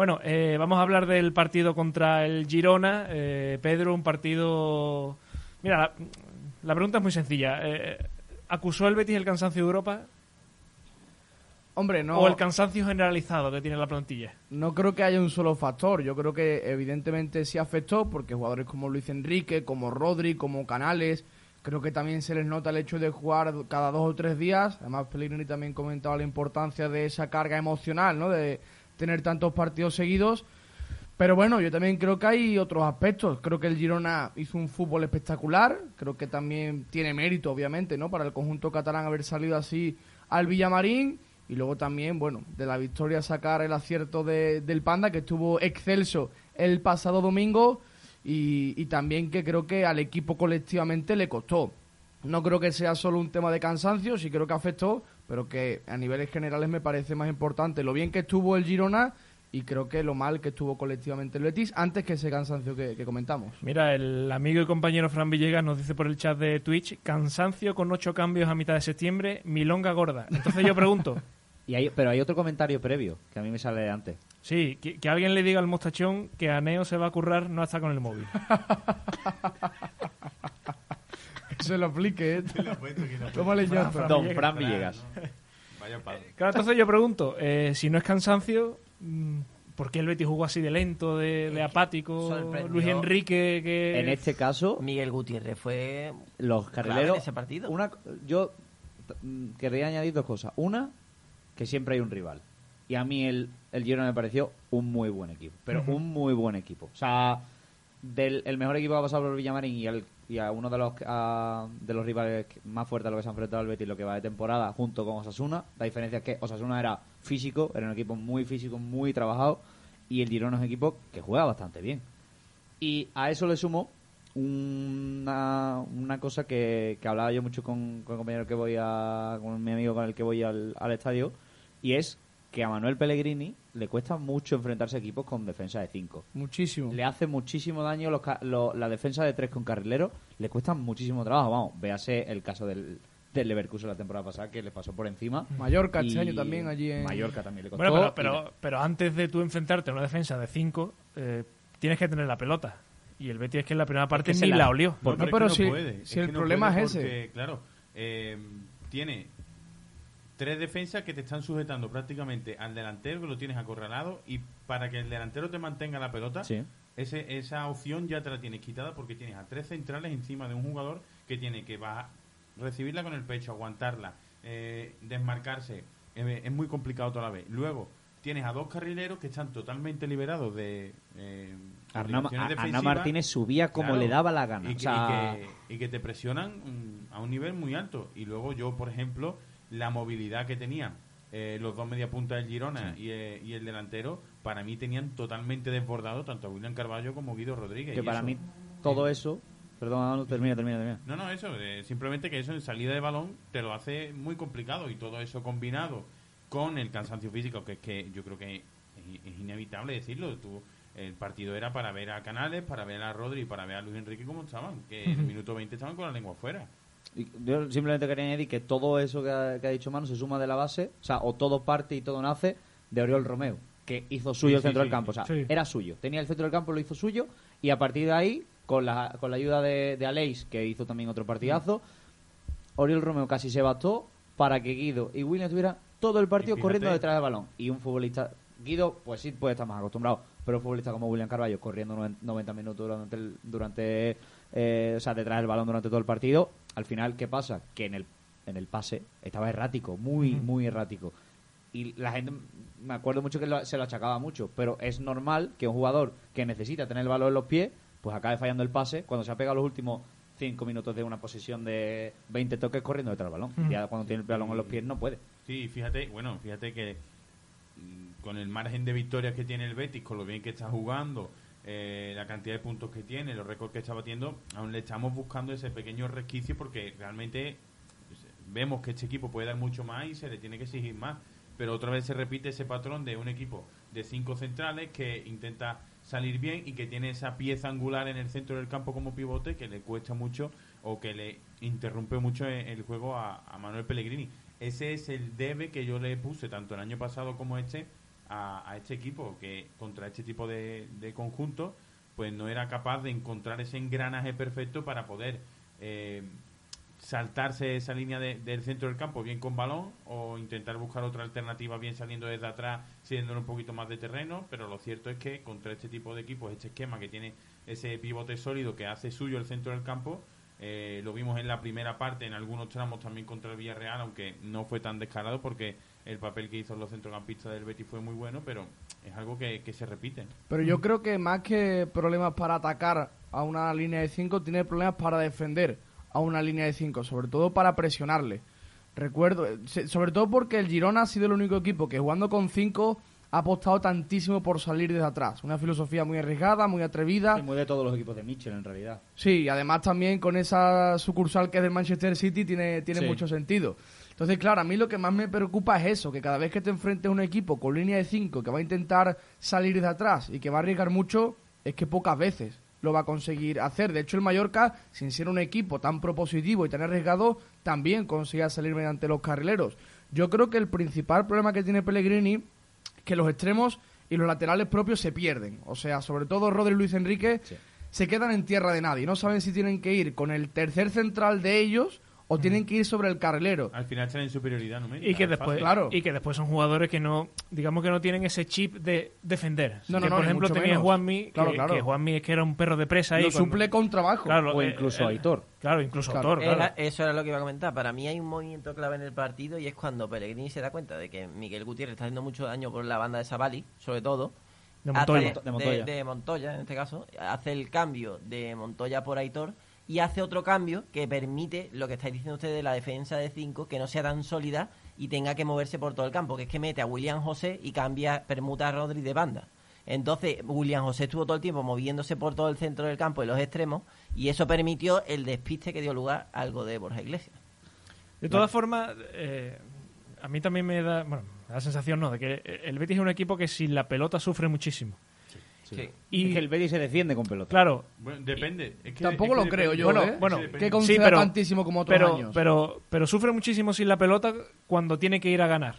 Bueno, eh, vamos a hablar del partido contra el Girona. Eh, Pedro, un partido... Mira, la, la pregunta es muy sencilla. Eh, ¿Acusó el Betis el cansancio de Europa? Hombre, no. ¿O el cansancio generalizado que tiene la plantilla? No creo que haya un solo factor. Yo creo que evidentemente sí afectó porque jugadores como Luis Enrique, como Rodri, como Canales, creo que también se les nota el hecho de jugar cada dos o tres días. Además, Pellegrini también comentaba la importancia de esa carga emocional, ¿no? De tener tantos partidos seguidos. Pero bueno, yo también creo que hay otros aspectos. Creo que el Girona hizo un fútbol espectacular. Creo que también tiene mérito, obviamente, ¿no? Para el conjunto catalán haber salido así al Villamarín y luego también, bueno, de la victoria sacar el acierto de, del Panda, que estuvo excelso el pasado domingo, y, y, también que creo que al equipo colectivamente le costó. No creo que sea solo un tema de cansancio, sí creo que afectó, pero que a niveles generales me parece más importante lo bien que estuvo el Girona y creo que lo mal que estuvo colectivamente el Betis antes que ese cansancio que, que, comentamos. Mira, el amigo y compañero Fran Villegas nos dice por el chat de Twitch, cansancio con ocho cambios a mitad de septiembre, milonga gorda. Entonces yo pregunto, Y hay, pero hay otro comentario previo que a mí me sale de antes. Sí, que, que, alguien le diga al mostachón que a Neo se va a currar no está con el móvil. se lo aplique, ¿eh? Tómale yo. Don Fran Villegas. Vaya padre. Claro, entonces yo pregunto, eh, si no es cansancio, mm, ¿por qué el Betis jugó así de lento, de, de apático? Sorprendió. Luis Enrique, que... En este caso, Miguel Gutiérrez fue los clave carrileros. en ese partido. Una, yo mm, querría añadir dos cosas. Una, que siempre hay un rival. Y a mí el, el Girona me pareció un muy buen equipo. Pero un muy buen equipo. O sea, del el mejor equipo que ha pasado por Villamarín y, el, y a uno de los de los rivales más fuertes a los que se ha enfrentado el Betis lo que va de temporada junto con Osasuna. La diferencia es que Osasuna era físico, era un equipo muy físico, muy trabajado. Y el Girona es un equipo que juega bastante bien. Y a eso le sumo una, una cosa que, que hablaba yo mucho con, con el compañero que voy a. con mi amigo con el que voy al, al estadio, y es que a Manuel Pellegrini le cuesta mucho enfrentarse a equipos con defensa de 5. Muchísimo. Le hace muchísimo daño los, ca- lo- la defensa de 3 con carrilero, le cuesta muchísimo trabajo. Vamos, véase el caso del, del Leverkusen la temporada pasada que le pasó por encima. Mallorca este año también allí en... Mallorca también le costó. Bueno, pero, pero, pero antes de tú enfrentarte a una defensa de 5, tienes que tener la pelota. Y el Betis es que en la primera parte se ni la- la, olió. No, No, pero, es que si- no puede. si el que no problema puede es ese. porque, Claro, eh, tiene tres defensas que te están sujetando prácticamente al delantero, que lo tienes acorralado, y para que el delantero te mantenga la pelota, Sí. ese, esa opción ya te la tienes quitada porque tienes a tres centrales encima de un jugador que tiene que va a recibirla con el pecho, aguantarla, eh, desmarcarse. Eh, es muy complicado toda la vez. Luego, tienes a dos carrileros que están totalmente liberados de... Eh, defensivas. Martínez subía como Claro. le daba la gana. Y O que, sea, y que- y que te presionan a un nivel muy alto. Y luego yo, por ejemplo, la movilidad que tenían eh, los dos media punta del Girona y, eh, y el delantero, para mí tenían totalmente desbordado tanto a William Carballo como Guido Rodríguez. que Y para eso- mí todo eso... Perdón, no, termina, termina, termina. No, no, eso, eh, simplemente que eso en salida de balón te lo hace muy complicado y todo eso combinado con el cansancio físico, que es que yo creo que es, es inevitable decirlo. Tú, el partido era para ver a Canales, para ver a Rodri y para ver a Luis Enrique cómo estaban, que en el minuto 20 estaban con la lengua afuera. Yo simplemente quería añadir que todo eso que ha, que ha dicho Manu se suma de la base, o sea, o todo parte y todo nace de Oriol Romeo, que hizo suyo Sí, el centro sí, del campo, o sea, Sí. era suyo. Tenía el centro del campo, lo hizo suyo, y a partir de ahí, con la, con la ayuda de, de Aleix, que hizo también otro partidazo, Oriol Romeo casi se bastó para que Guido y William tuvieran todo el partido fíjate- corriendo detrás del balón. Y un futbolista, Guido, pues sí puede estar más acostumbrado, pero un futbolista como William Carballo corriendo noven- 90 minutos durante, el- durante eh, o sea, detrás del balón durante todo el partido, al final, ¿qué pasa? Que en el, en el pase estaba errático, muy, muy errático. Y la gente, me acuerdo mucho que lo- se lo achacaba mucho, pero es normal que un jugador que necesita tener el balón en los pies, pues acabe fallando el pase cuando se ha pegado los últimos 5 minutos de una posesión de 20 toques corriendo detrás del balón. Ya cuando tiene el balón en los pies no puede. Sí, fíjate, bueno, fíjate que con el margen de victorias que tiene el Betis, con lo bien que está jugando, eh, la cantidad de puntos que tiene, los récords que está batiendo, aún le estamos buscando ese pequeño resquicio porque realmente pues, vemos que este equipo puede dar mucho más y se le tiene que exigir más. Pero otra vez se repite ese patrón de un equipo de cinco centrales que intenta salir bien y que tiene esa pieza angular en el centro del campo como pivote que le cuesta mucho o que le interrumpe mucho e- el juego a, a Manuel Pellegrini. Ese es el debe que yo le puse tanto el año pasado como este a, a este equipo que contra este tipo de, de conjuntos pues no era capaz de encontrar ese engranaje perfecto para poder eh, saltarse esa línea de- del centro del campo bien con balón o intentar buscar otra alternativa bien saliendo desde atrás, cediéndole un poquito más de terreno, pero lo cierto es que contra este tipo de equipos, este esquema que tiene ese pivote sólido que hace suyo el centro del campo, eh, lo vimos en la primera parte, en algunos tramos también contra el Villarreal, aunque no fue tan descarado porque el papel que hizo los centrocampistas del Betis fue muy bueno, pero es algo que, que se repite. Pero yo creo que más que problemas para atacar a una línea de 5, tiene problemas para defender a una línea de 5, sobre todo para presionarle. Recuerdo, sobre todo porque el Girona ha sido el único equipo que jugando con 5 ha apostado tantísimo por salir desde atrás. Una filosofía muy arriesgada, muy atrevida. Y muy de todos los equipos de Mitchell, en realidad. Sí, y además también con esa sucursal que es del Manchester City tiene, tiene Sí. mucho sentido. Entonces, claro, a mí lo que más me preocupa es eso, que cada vez que te enfrentes a un equipo con línea de 5 que va a intentar salir de atrás y que va a arriesgar mucho, es que pocas veces lo va a conseguir hacer. De hecho, el Mallorca, sin ser un equipo tan propositivo y tan arriesgado, también conseguía salir mediante los carrileros. Yo creo que el principal problema que tiene Pellegrini es que los extremos y los laterales propios se pierden. O sea, sobre todo Rodri y Luis Enrique se quedan en tierra de nadie. No saben si tienen que ir con el tercer central de ellos o tienen que ir sobre el carrilero. Al final están en superioridad numérica. Y que es después. Claro. y que después son jugadores que no digamos que no tienen ese chip de defender No, no, que no, por ejemplo tenía. Juanmi Claro, que, claro. que Juanmi es que era un perro de presa ahí Lo suple con trabajo. claro O eh, incluso eh, Aitor. claro incluso Claro. Aitor claro. Era- eso era lo que iba a comentar. Para mí hay un movimiento clave en el partido y es cuando Pellegrini se da cuenta de que Miguel Gutiérrez está haciendo mucho daño por la banda de Savali, sobre todo. De Montoya. Hace- De Montoya. de Montoya, en este caso. Hace el cambio de Montoya por Aitor y hace otro cambio que permite lo que estáis diciendo ustedes de la defensa de 5, que no sea tan sólida y tenga que moverse por todo el campo, que es que mete a William José y cambia, permuta a Rodri de banda. Entonces, William José estuvo todo el tiempo moviéndose por todo el centro del campo y los extremos, y eso permitió el despiste que dio lugar a algo de Borja Iglesias. De todas formas, eh, a mí también me da, bueno, la sensación no, de que el Betis es un equipo que sin la pelota sufre muchísimo. Sí. Y Es que el Betis se defiende con pelota. claro, Bueno, depende. Es que- Tampoco es que lo creo yo, Bueno, ¿eh? bueno, que que depende. conceda Sí, pero- tantísimo como otros pero, años. pero, pero sufre muchísimo sin la pelota cuando tiene que ir a ganar.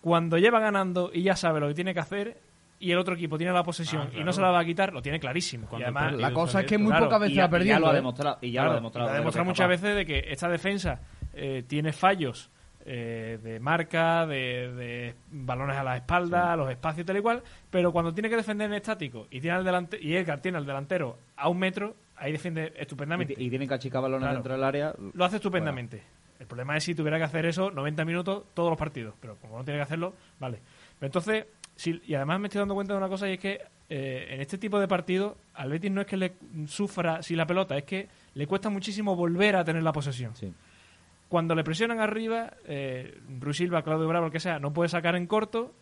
Cuando lleva ganando y ya sabe lo que tiene que hacer y el otro equipo tiene la posesión Ah, y no se la va a quitar, lo tiene clarísimo. Cuando y además, la cosa es que muy Claro, pocas veces ha y ya perdido. lo ha ¿eh? demostrado. Y ya claro, lo ha demostrado. lo ha demostrado muchas veces de que esta defensa eh, tiene fallos eh, de marca, de, de balones a la espalda, los espacios tal y cual, pero cuando tiene que defender en estático y tiene al delante y Edgar tiene al delantero a un metro, ahí defiende estupendamente. Y, y tienen que achicar balones Claro. dentro del área. Lo hace estupendamente. El problema es si tuviera que hacer eso 90 minutos todos los partidos. Pero como no tiene que hacerlo, vale. Pero entonces, si- y además me estoy dando cuenta de una cosa y es que eh, en este tipo de partidos al Betis no es que le sufra si la pelota, es que le cuesta muchísimo volver a tener la posesión. Sí. Cuando le presionan arriba, eh, Ruiz Silva, Claudio Bravo, el que sea, no puede sacar en corto,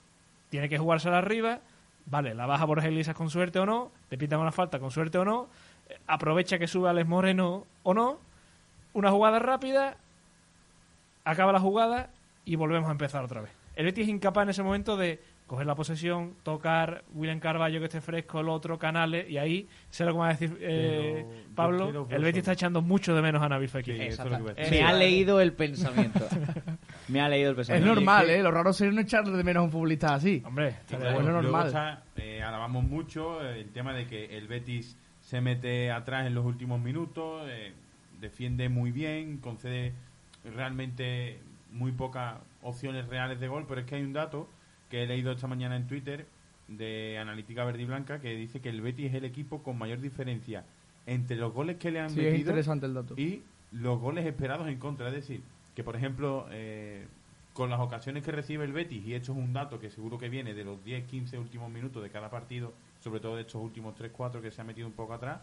tiene que jugársela arriba, vale, la baja Borja Iglesias con suerte o no, te pitan una falta con suerte o no, eh, aprovecha que sube Alex Moreno o no, una jugada rápida, acaba la jugada y volvemos a empezar otra vez. El Betis es incapaz en ese momento de coger la posesión, tocar William Carballo que esté fresco, el otro, Canales, y ahí sé lo que me va a decir eh, Pero Pablo, el Betis está echando mucho de menos a Nabil Fekir. Sí, eso es lo que iba a decir. Me Sí. ha leído el pensamiento. Me ha leído el Es pensamiento. normal, es ¿eh? Lo raro sería no echarle de menos a un futbolista así. Hombre, claro, luego normal. está, eh, alabamos mucho eh, el tema de que el Betis se mete atrás en los últimos minutos, eh, defiende muy bien, concede realmente muy pocas opciones reales de gol, pero es que hay un dato que he leído esta mañana en Twitter de Analítica Verde y Blanca que dice que el Betis es el equipo con mayor diferencia entre los goles que le han Sí, es metido interesante el dato. y los goles esperados en contra. Es decir, que por ejemplo, eh, con las ocasiones que recibe el Betis, y esto es un dato que seguro que viene de los 10-15 últimos minutos de cada partido, sobre todo de estos últimos 3-4 que se ha metido un poco atrás,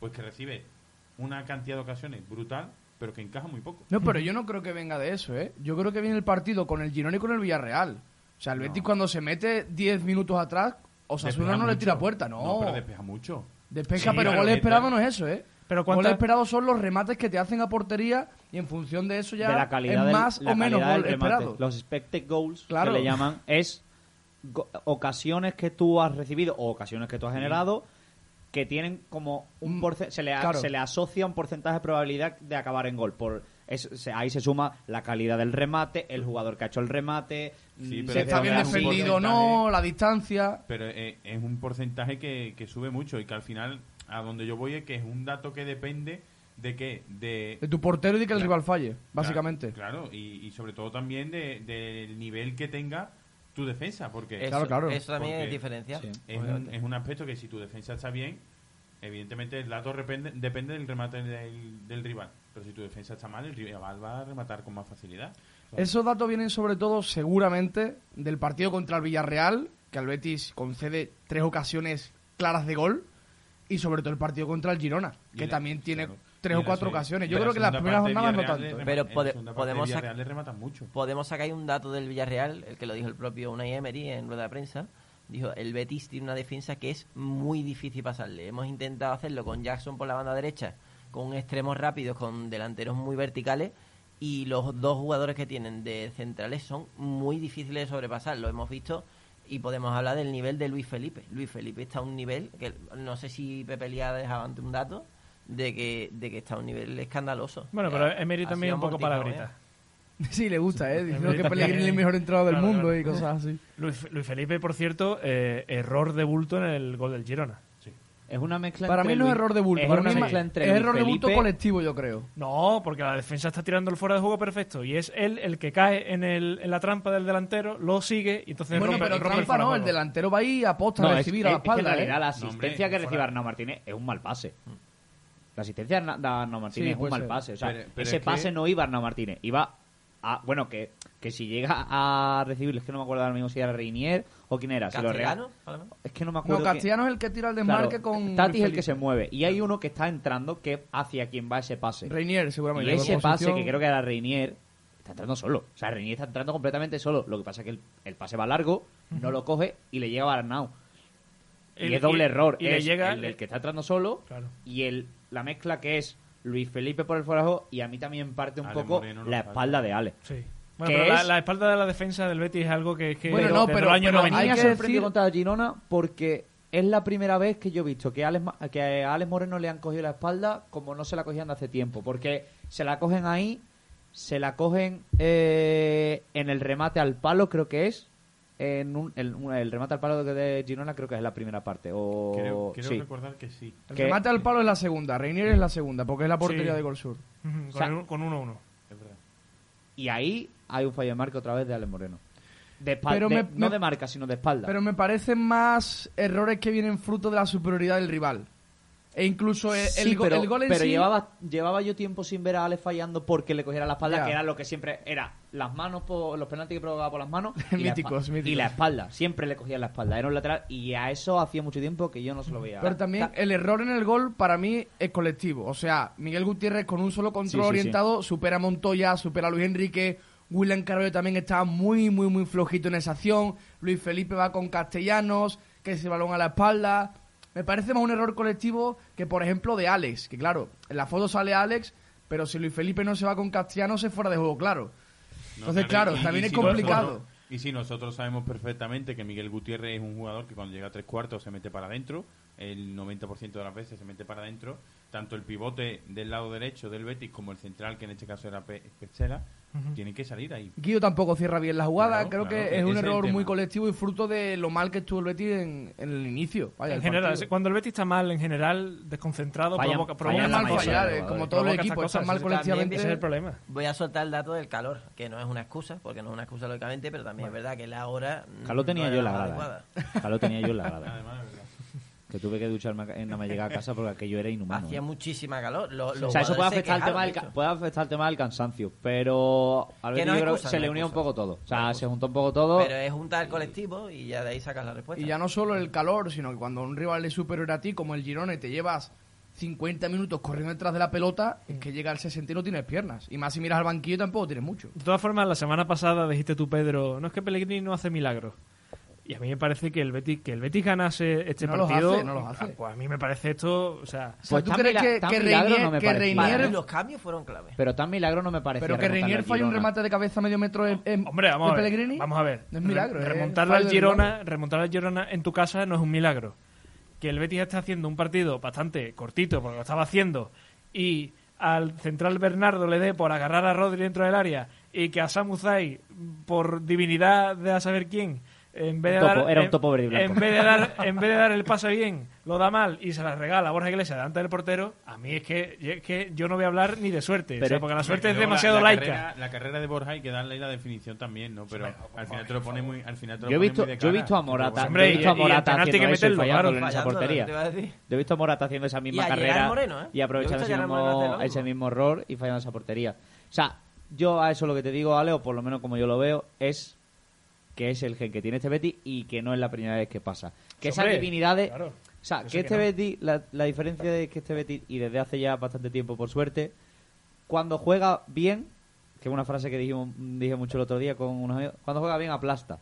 pues que recibe una cantidad de ocasiones brutal, pero que encaja muy poco. No, pero yo no creo que venga de eso, ¿eh? Yo creo que viene el partido con el Girona y con el Villarreal. O sea, el No. Betis cuando se mete 10 minutos atrás, Osasuna Despeja no le mucho. tira puerta, no. No, pero despeja mucho. Despeja, Sí, pero goles esperados tal. no es eso, ¿eh? Pero Goles ¿cuántas, esperados son los remates que te hacen a portería y en función de eso ya de la calidad es del- más la o menos gol esperado. Los expected goals Claro. que le llaman es ocasiones que tú has recibido o ocasiones que tú has generado que tienen como un Mm, porce- se le a- claro. se le asocia un porcentaje de probabilidad de acabar en gol por Es- se- ahí se suma la calidad del remate, el jugador que ha hecho el remate. Sí, mm, pero Si es está bien defendido o no, la distancia. Pero eh, es un porcentaje que, que sube mucho y que al final, a donde yo voy es que es un dato que depende de qué, de... De tu portero y de que el Claro. rival falle, básicamente. Claro, y, y sobre todo también de- del nivel que tenga tu defensa, porque Eso, Claro, claro. eso también Porque- es diferencia. Sí. es, un, es un aspecto que si tu defensa está bien, evidentemente el dato depende, depende del remate del, del rival. Pero si tu defensa está mal, el rival va a rematar con más facilidad. Esos datos vienen sobre todo, seguramente, del partido contra el Villarreal, que al Betis concede tres ocasiones claras de gol, y sobre todo el partido contra el Girona, que también tiene claro. tres o cuatro ocasiones. Yo creo que las primeras jornadas no tanto. Pero pode- podemos Villarreal le rematan mucho. Podemos sacar ahí un dato del Villarreal, el que lo dijo el propio Unai Emery en rueda de prensa. Dijo, el Betis tiene una defensa que es muy difícil pasarle. Hemos intentado hacerlo con Jackson por la banda derecha, con extremos rápidos, con delanteros muy verticales, y los dos jugadores que tienen de centrales son muy difíciles de sobrepasar. Lo hemos visto y podemos hablar del nivel de Luis Felipe. Luis Felipe está a un nivel que no sé si Pepe Lía ha dejado ante un dato de que, de que está a un nivel escandaloso. Bueno, pero Emery también un poco palabrita. ¿eh? Sí, le gusta, ¿eh? Diciendo Emery que Pellegrini es el mejor entrenador del Claro, mundo claro. y cosas así. Luis, Luis Felipe, por cierto, eh, error de bulto en el gol del Girona. Es una mezcla Para entre mí no es error de bulto, Es para una mí es mezcla entre es Luis error de bulto colectivo, yo creo. No, porque la defensa está tirando el fuera de juego perfecto y es él el que cae en, el, en la trampa del delantero, lo sigue y entonces Bueno, rompe, pero rompe el trampa fuera de no, el juego. delantero va ahí y aposta No, a es, recibir a la es que en espalda. realidad ¿eh? la No, asistencia hombre, que recibe. Arnau Martínez es un mal pase. La asistencia de Arna- de Arnau Martínez Sí, es un puede mal ser. pase. O sea, Pero- pero ese es que- pase no iba a Arnau Martínez. Iba a. Bueno, que, que si llega a recibirlo, es que no me acuerdo ahora mismo si era Reinier o quién era. Si lo mejor. Es que no me No, acuerdo. quién- Castellano es el que tira el Claro, desmarque con. Tati es el que se mueve. Y hay uno que está entrando que hacia quien va ese pase. Reinier, Y seguramente. ese de pase, que creo que era Reinier, está entrando solo. O sea, Reinier está entrando completamente solo. Lo que pasa es que el, el pase va largo, no lo coge y le llega a Arnau. Y, Y- es doble y- error. y le llega- el que está entrando solo Claro. y el, la mezcla que es Luis Felipe por el forajo y a mí también parte un Ale poco Moreno no la espalda de Ale. Sí. Bueno, ¿Qué pero la, es? la espalda de la defensa del Betis es algo que es que Bueno, no, los pero- años pero A mí 90. hay me ha sorprendido contra Girona porque es la primera vez que yo he visto que a Alex, que a Alex Moreno le han cogido la espalda como no se la cogían de hace tiempo. Porque se la cogen ahí, se la cogen eh, en el remate al palo, creo que es. En un- el, remate al palo de Girona creo que es la primera parte. O, Creo, creo sí. recordar que sí. El que- remate al palo es la segunda, Reinier es la segunda, porque es la portería Sí. de Gol Sur. O sea- con el- con 1-1. Es verdad. Y ahí hay un fallo de marca otra vez de Alex Moreno. De Pero de- me- no de marca, sino de espalda. Pero me parecen más errores que vienen fruto de la superioridad del rival. E incluso el, el Sí, go- pero, el gol en pero sí... llevaba, llevaba yo tiempo sin ver a Alex fallando porque le cogiera la espalda, que era lo que siempre era las manos, por, los penaltis que provocaba por las manos y, la Míticos, míticos. y la espalda. Siempre le cogía la espalda, era un lateral y a eso hacía mucho tiempo que yo no se lo veía. Pero también el error en el gol para mí es colectivo. O sea, Miguel Gutiérrez con un solo control sí, orientado supera a Montoya, supera a Luis Enrique. William Carvalho también estaba muy, muy, muy flojito en esa acción. Luis Felipe va con Castellanos, que ese balón a la espalda. Me parece más un error colectivo que, por ejemplo, de Alex. Que claro, en la foto sale Alex, pero si Luis Felipe no se va con Castellanos es fuera de juego, claro. No, Entonces, claro, también es si complicado. nosotros- y si nosotros sabemos perfectamente que Miguel Gutiérrez es un jugador que cuando llega a tres cuartos se mete para adentro, el 90% de las veces se mete para adentro, tanto el pivote del lado derecho del Betis como el central, que en este caso era Tienen que salir ahí. Guido tampoco cierra bien la jugada. Claro, Creo claro, que que es un error muy colectivo y fruto de lo mal que estuvo el Betis en, en el inicio. Vaya, En el general, partido. cuando el Betis está mal, en general, desconcentrado, Fallan- provoca, fallan provoca Es la mal fallar, eh, los como jugadores. todo el equipo, está mal ese colectivamente. Ese es el problema. Voy a soltar el dato del calor, que no es una excusa, porque no es una excusa lógicamente, pero también es verdad que la hora. mm, Calor tenía no yo en la grada. eh. Calor tenía yo en la grada. Que tuve que ducharme en más llegar a casa porque aquello era inhumano. Hacía eh. muchísima calor. Lo- O sea, eso puede afectar, el tema del, puede afectar el tema del cansancio, pero al no yo es creo que excusa, se no le unió un poco todo. O sea, No se juntó un poco todo. Pero es juntar el colectivo y ya de ahí sacas la respuesta. Y ya no solo el calor, sino que cuando un rival es superior a ti, como el Girona, y te llevas 50 minutos corriendo detrás de la pelota, es que llega al 60 y no tienes piernas. Y más si miras al banquillo tampoco tienes mucho. De todas formas, la semana pasada dijiste tú, Pedro, no es que Pellegrini no hace milagros. Y a mí me parece que el Betis, que el Betis ganase este No los partido. hace, no los hace. Pues a mí me parece esto, o sea, Pues ¿tú crees que, Reinier, no me que. Reinier- los cambios fueron clave. Pero tan milagro no me parece. pero que Reinier falle un remate de cabeza medio metro en, en- hombre, vamos de a ver. Pellegrini? Vamos a ver. No es milagro, Re- fallo al Girona, remontar al Girona en tu casa no es un milagro. Que el Betis está haciendo un partido bastante cortito porque lo estaba haciendo y al central Bernardo le dé por agarrar a Rodri dentro del área y que a Samuzai, por divinidad de a saber quién, en vez de Un topo, dar, era un topo verde y blanco. en vez de dar en vez de dar el pase bien lo da mal y se la regala a Borja Iglesias delante del portero a mí es que, es que yo no voy a hablar ni de suerte o Pero sea, porque la suerte es la- demasiado la laica Carrera, la carrera de Borja hay que darle la definición también, ¿no? Pero al final te lo pone muy, al final te lo Yo he visto, muy de yo he visto a Morata, Hombre, yo he visto a y- y el Morata haciendo eso y fallándolo en esa portería. Yo he visto a Morata haciendo esa misma carrera Moreno, ¿eh? y aprovechando ese mismo. ese mismo error y fallando esa portería. O sea, yo a eso lo que te digo, Ale, o por lo menos como yo lo veo, es que es el gen que tiene este Betis y que no es la primera vez que pasa. Que esas Hombre, divinidades... claro. O sea, Yo que sé este que no. Betis, la, la diferencia de que este Betis, y desde hace ya bastante tiempo por suerte, cuando juega bien, que es una frase que dijimos, dije mucho el otro día con unos amigos, cuando juega bien aplasta.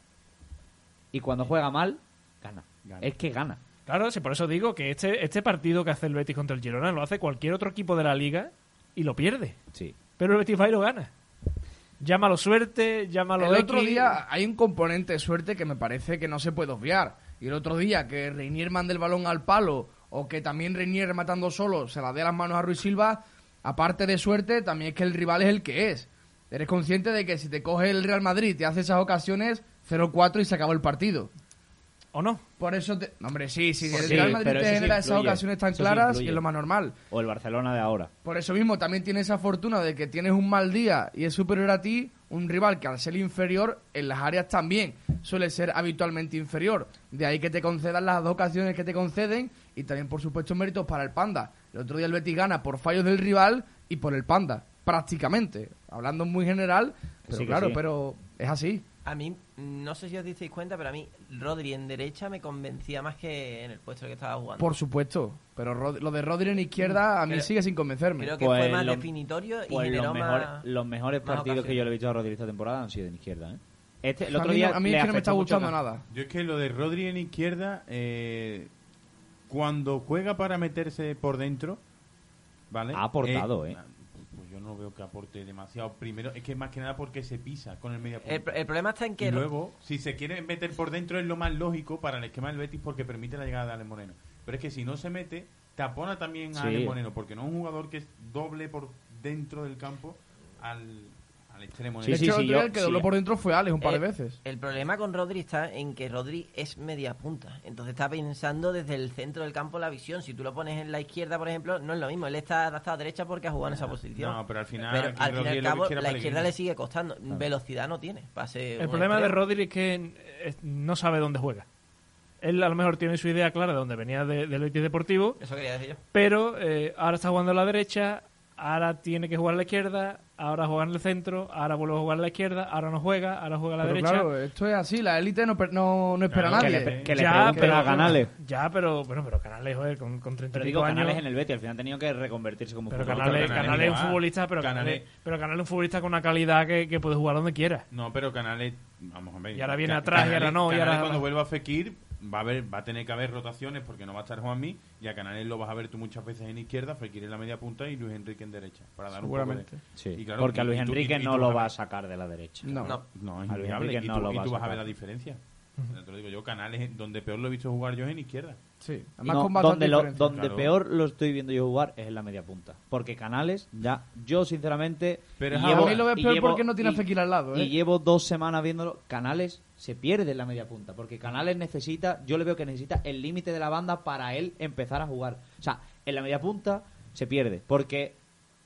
Y cuando juega mal, gana. Gana. Es que gana. Claro, sí, por eso digo que este, este partido que hace el Betis contra el Girona lo hace cualquier otro equipo de la liga y lo pierde. Sí. Pero el Betis va y lo gana. Llámalo suerte, llámalo El otro día hay un componente de suerte que me parece que no se puede obviar. Y el otro día que Reinier mande el balón al palo o que también Reinier matando solo se la dé las manos a Ruiz Silva, aparte de suerte, también es que el rival es el que es. Eres consciente de que si te coge el Real Madrid y te hace esas ocasiones, 0-4 y se acabó el partido. ¿O no? Por eso, te... hombre, sí, sí, el Sí, Real Madrid te genera esas ocasiones tan claras y es lo más normal. O el Barcelona de ahora. Por eso mismo también tienes esa fortuna de que tienes un mal día y es superior a ti, un rival que al ser inferior en las áreas también suele ser habitualmente inferior. De ahí que te concedan las dos ocasiones que te conceden y también por supuesto méritos para el Panda. El otro día el Betis gana por fallos del rival y por el Panda, prácticamente. Hablando muy general, pero Sí claro, sí. pero es así. A mí, no sé si os disteis cuenta, pero a mí Rodri en derecha me convencía más que en el puesto que estaba jugando. Por supuesto, pero Rod- lo de Rodri en izquierda a mí Creo- sigue sin convencerme. Creo que Pues fue más lo- definitorio y Pues generó los mejores, más... los mejores más partidos que yo le he visto a Rodri esta temporada han sido en izquierda. ¿eh? Este, el a otro mí, día no- a mí es que no me está gustando nada. Yo es que lo de Rodri en izquierda, eh, cuando juega para meterse por dentro, ¿vale? Ha aportado, ¿eh? Pues yo no veo que aporte demasiado. Primero, es que más que nada porque se pisa con el media punta. El, el problema está en que... Y luego, si se quiere meter por dentro es lo más lógico para el esquema del Betis porque permite la llegada de Ale Moreno. Pero es que si no se mete, tapona también a Sí. Ale Moreno porque no es un jugador que es doble por dentro del campo al, al extremo. Sí, de sí, hecho, sí, el yo- que sí. dobló por dentro fue Alex un par de Eh, veces. El problema con Rodri está en que Rodri es media punta. Entonces está pensando desde el centro del campo la visión. Si tú lo pones en la izquierda, por ejemplo, no es lo mismo. Él está adaptado a derecha porque ha jugado en esa posición. No, pero al final, Pero al fin y al cabo, la Pellegrini. izquierda le sigue costando. Velocidad no tiene. Pase El problema de. Rodri es que eh, no sabe dónde juega. Él a lo mejor tiene su idea clara de dónde venía de- del Betis Deportivo, Eso quería decir yo. pero eh, ahora está jugando a la derecha, ahora tiene que jugar a la izquierda, ahora juega en el centro, ahora vuelve a jugar a la izquierda, ahora no juega, ahora juega a la Pero derecha. claro, esto es así, la élite no, per- no, no espera Claro, a Que nadie. le, que le Ya, pero- a Canales. Ya, pero bueno, pero Canales, joder, con, con 30 Pero digo, años. Canales en el Betis, al final ha tenido que reconvertirse como Pero futbolista. Canales, Canales Canales es un futbolista, pero Canales, Canales- pero Canales es un futbolista con una calidad que, que puede jugar donde quiera. No, pero Canales, vamos a ver. Y ahora viene atrás, y ahora no, y Canales ahora- cuando vuelva a Fekir va a haber, va a tener que haber rotaciones porque no va a estar Juanmi y a Canales lo vas a ver tú muchas veces en izquierda, Fekir en la media punta y Luis Enrique en derecha para dar un poco de... Seguramente. Sí, Y claro, porque a y- Luis y tú- Enrique y- no lo va a sacar de la derecha. No. No. No, es A Luis inviable. Enrique Y, no tú, lo y tú vas a ver la diferencia. Te lo digo yo, Canales, donde peor lo he visto jugar yo es en izquierda. Sí, además no, con donde lo- donde Claro. peor lo estoy viendo yo jugar es en la media punta. Porque Canales, ya, yo sinceramente. Pero y A mí lo ves peor llevo- porque no tiene Fekir al lado, ¿eh? Y llevo dos semanas viéndolo. Canales se pierde en la media punta. Porque Canales necesita, yo le veo que necesita el límite de la banda para él empezar a jugar. O sea, en la media punta se pierde. Porque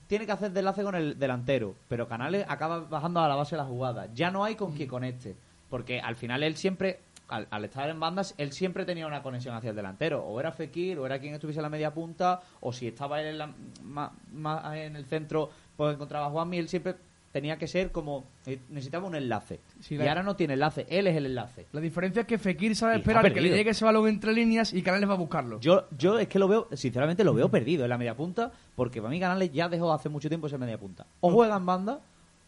tiene que hacer de enlace con el delantero. Pero Canales acaba bajando a la base de la jugada. Ya no hay con quien conecte. Porque al final él siempre. Al, al estar en bandas, él siempre tenía una conexión hacia el delantero. O era Fekir, o era quien estuviese en la media punta, o si estaba él en, la- ma- ma- en el centro, pues encontraba a Juanmi. Él siempre tenía que ser como. eh, Necesitaba un enlace. Sí, y la- ahora no tiene enlace, él es el enlace. La diferencia es que Fekir sabe Y esperar que le llegue ese balón entre líneas y Canales va a buscarlo. Yo, yo es que lo veo, sinceramente lo veo perdido en la media punta, porque para mí Canales ya dejó hace mucho tiempo esa media punta. O juega en banda,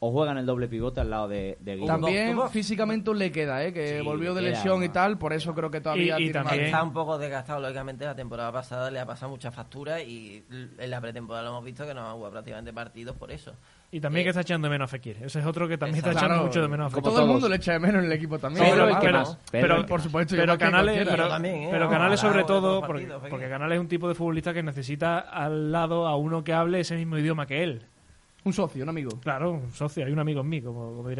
o juega en el doble pivote al lado de, de Guido. También físicamente le queda, ¿eh? que Sí, volvió de lesión y tal, por eso creo que todavía Y- y también- Está un poco desgastado, lógicamente. La temporada pasada le ha pasado mucha factura y en la pretemporada lo hemos visto que no ha jugado prácticamente partidos por eso. Y también Eh, que está echando de menos a Fekir. Ese es otro que también está echando Claro, mucho de menos a como Fekir. todo el mundo le echa de menos en el equipo también. Pero más. Por supuesto, pero Canales, también, ¿eh? pero Canales sobre todo, porque Canales es un tipo de futbolista que necesita al lado a uno que hable ese mismo idioma que él. Un socio, un amigo. Claro, un socio, hay un amigo en mí, como,